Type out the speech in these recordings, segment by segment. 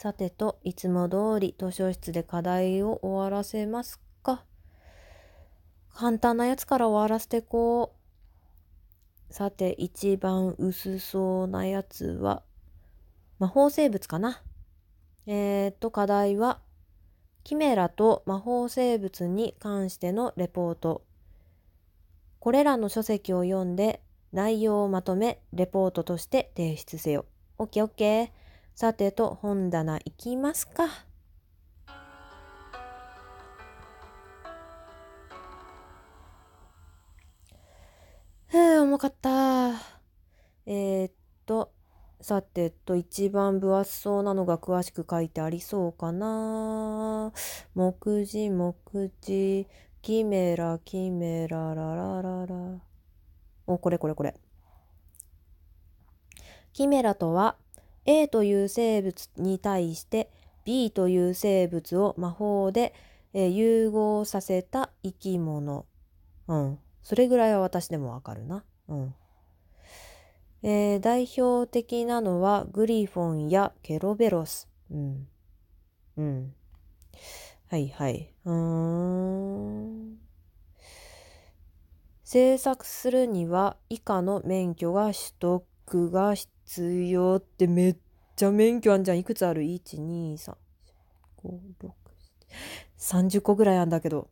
さてと、いつも通り図書室で課題を終わらせますか？簡単なやつから終わらせてこう。さて、一番薄そうなやつは、魔法生物かな？えー、っと、課題は、キメラと魔法生物に関してのレポート。これらの書籍を読んで内容をまとめレポートとして提出せよ。オッケーオッケー。さてと本棚行きますか。ふう、重かった。えー、っと、さてと、一番分厚そうなのが詳しく書いてありそうかな。目次、目次、キメラ、キメラ、ララララ。お、これこれこれ。キメラとは、A という生物に対して B という生物を魔法で、えー、融合させた生き物。うん。それぐらいは私でもわかるな。うん。えー、代表的なのはグリフォンやケロベロス。うん。うん。はいはい。うーん。制作するには以下の免許が取得が必必要ってめっちゃ免許あんじゃん。いくつある ?1、2、3、5、6、30個ぐらいあんだけど。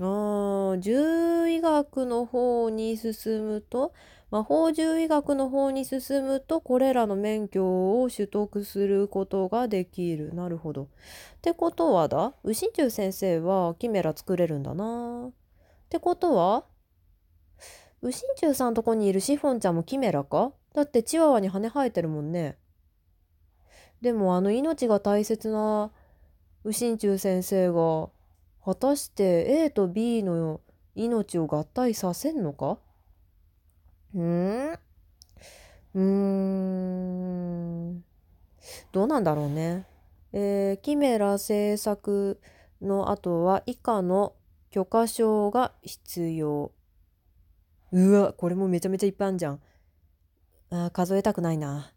ああ、獣医学の方に進むと、魔法獣医学の方に進むと、これらの免許を取得することができる。なるほど。ってことはだ、右心中先生はキメラ作れるんだな。ってことは、右心中さんとこにいるシフォンちゃんもキメラか？だってチワワに羽生えてるもんね。でもあの命が大切な右心中先生が果たして A と B の命を合体させんのか？ん？うーん。どうなんだろうね。えー、キメラ制作の後は以下の許可証が必要。うわ、これもめちゃめちゃいっぱいあんじゃん。あ数えたくないな。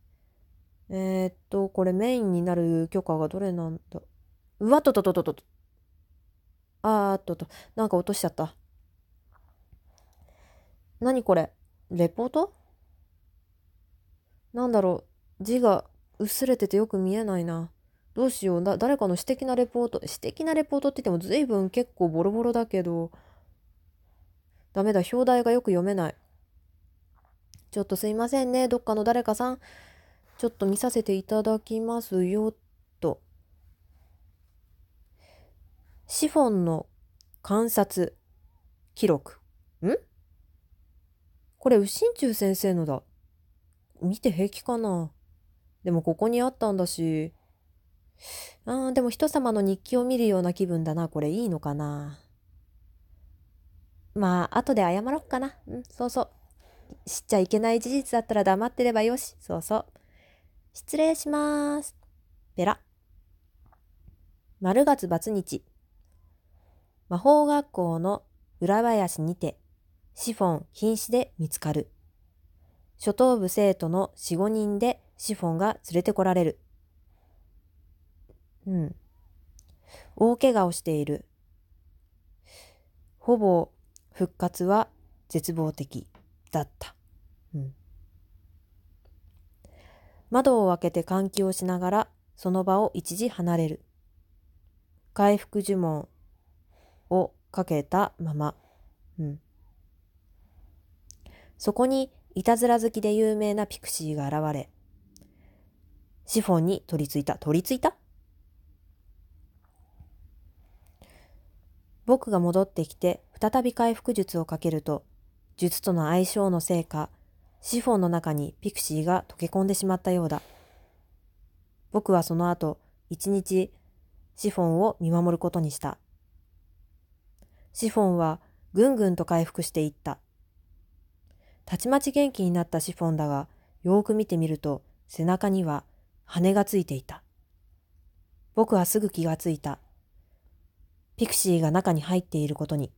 えー、っと、これメインになる許可がどれなんだ？うわっとととととと。あーっとと、なんか落としちゃった。何これ？レポート？なんだろう字が薄れててよく見えないな。どうしよう。だ、誰かの私的なレポート。私的なレポートって言っても随分結構ボロボロだけど。ダメだ。表題がよく読めない。ちょっとすいませんね。どっかの誰かさん。ちょっと見させていただきますよ、と。シフォンの観察記録。ん？これ、右心中先生のだ。見て平気かなでもここにあったんだし。ああ、でも人様の日記を見るような気分だな。これいいのかなまあ、後で謝ろっかな。うん、そうそう。知っちゃいけない事実だったら黙ってればよし。そうそう。失礼します。ペラ。丸月バツ日。魔法学校の裏林にて、シフォン瀕死で見つかる。初等部生徒の4、5人でシフォンが連れてこられる。うん。大怪我をしている。ほぼ復活は絶望的。だった。うん、窓を開けて換気をしながらその場を一時離れる。回復呪文をかけたまま。うん、そこにいたずら好きで有名なピクシーが現れ、シフォンに取り付いた。取り付いた？僕が戻ってきて再び回復術をかけると、術との相性のせいか、シフォンの中にピクシーが溶け込んでしまったようだ。僕はその後、一日、シフォンを見守ることにした。シフォンはぐんぐんと回復していった。たちまち元気になったシフォンだが、よーく見てみると背中には羽がついていた。僕はすぐ気がついた。ピクシーが中に入っていることに。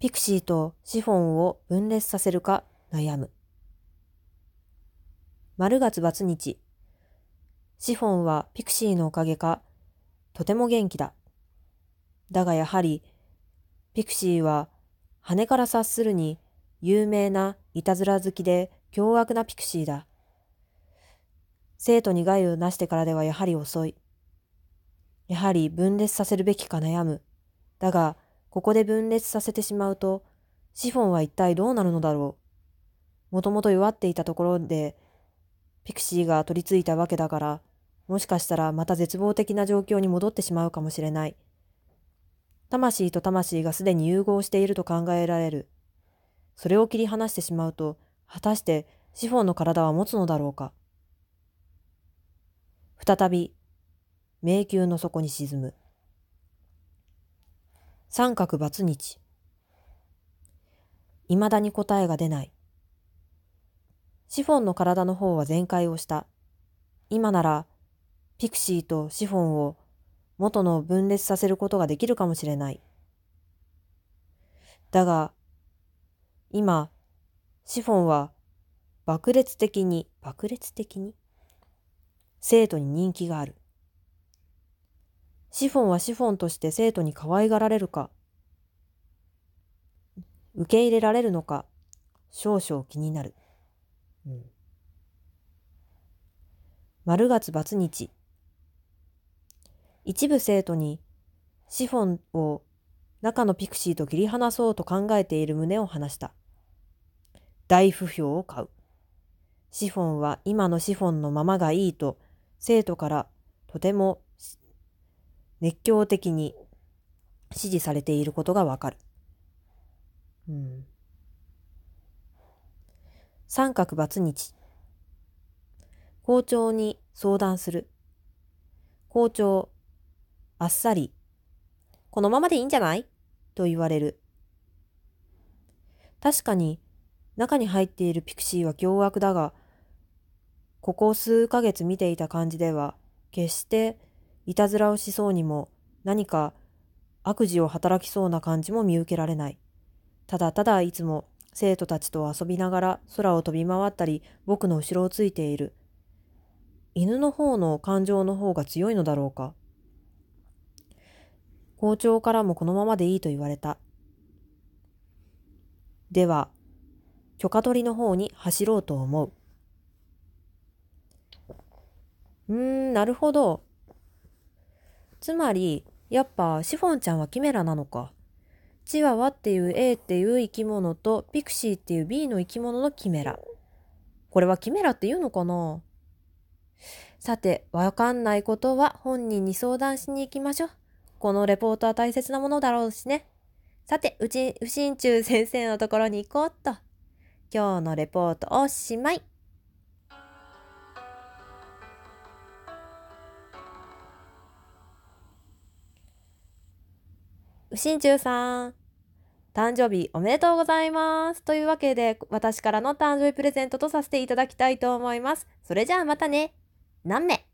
ピクシーとシフォンを分裂させるか悩む。丸月バツ日。シフォンはピクシーのおかげか、とても元気だ。だがやはり、ピクシーは羽から察するに有名ないたずら好きで凶悪なピクシーだ。生徒に害をなしてからではやはり遅い。やはり分裂させるべきか悩む。だが、ここで分裂させてしまうと、シフォンは一体どうなるのだろう。もともと弱っていたところで、ピクシーが取り付いたわけだから、もしかしたらまた絶望的な状況に戻ってしまうかもしれない。魂と魂がすでに融合していると考えられる。それを切り離してしまうと、果たしてシフォンの体は持つのだろうか。再び迷宮の底に沈む。三角バツ日。未だに答えが出ない。シフォンの体の方は全開をした。今なら、ピクシーとシフォンを元の分裂させることができるかもしれない。だが、今、シフォンは爆裂的に、爆裂的に生徒に人気がある。シフォンはシフォンとして生徒に可愛がられるか、受け入れられるのか、少々気になる。うん、丸月バツ日。一部生徒にシフォンを中のピクシーと切り離そうと考えている旨を話した。大不評を買う。シフォンは今のシフォンのままがいいと生徒からとても熱狂的に支持されていることがわかる。うん、三角バツ日。校長に相談する。校長、あっさり、このままでいいんじゃない？と言われる。確かに、中に入っているピクシーは凶悪だが、ここ数ヶ月見ていた感じでは、決していたずらをしそうにも何か悪事を働きそうな感じも見受けられない。ただただいつも生徒たちと遊びながら空を飛び回ったり僕の後ろをついている。犬の方の感情の方が強いのだろうか。校長からもこのままでいいと言われた。では、許可取りの方に走ろうと思う。うーん、なるほど。つまり、やっぱシフォンちゃんはキメラなのか。チワワっていう A っていう生き物とピクシーっていう B の生き物のキメラ。これはキメラって言うのかな？さて、わかんないことは本人に相談しに行きましょう。このレポートは大切なものだろうしね。さて、うち、うしんちゅう先生のところに行こうっと。今日のレポートおしまい。うしんちゅうさん、誕生日おめでとうございます。というわけで、私からの誕生日プレゼントとさせていただきたいと思います。それじゃあまたね。何名？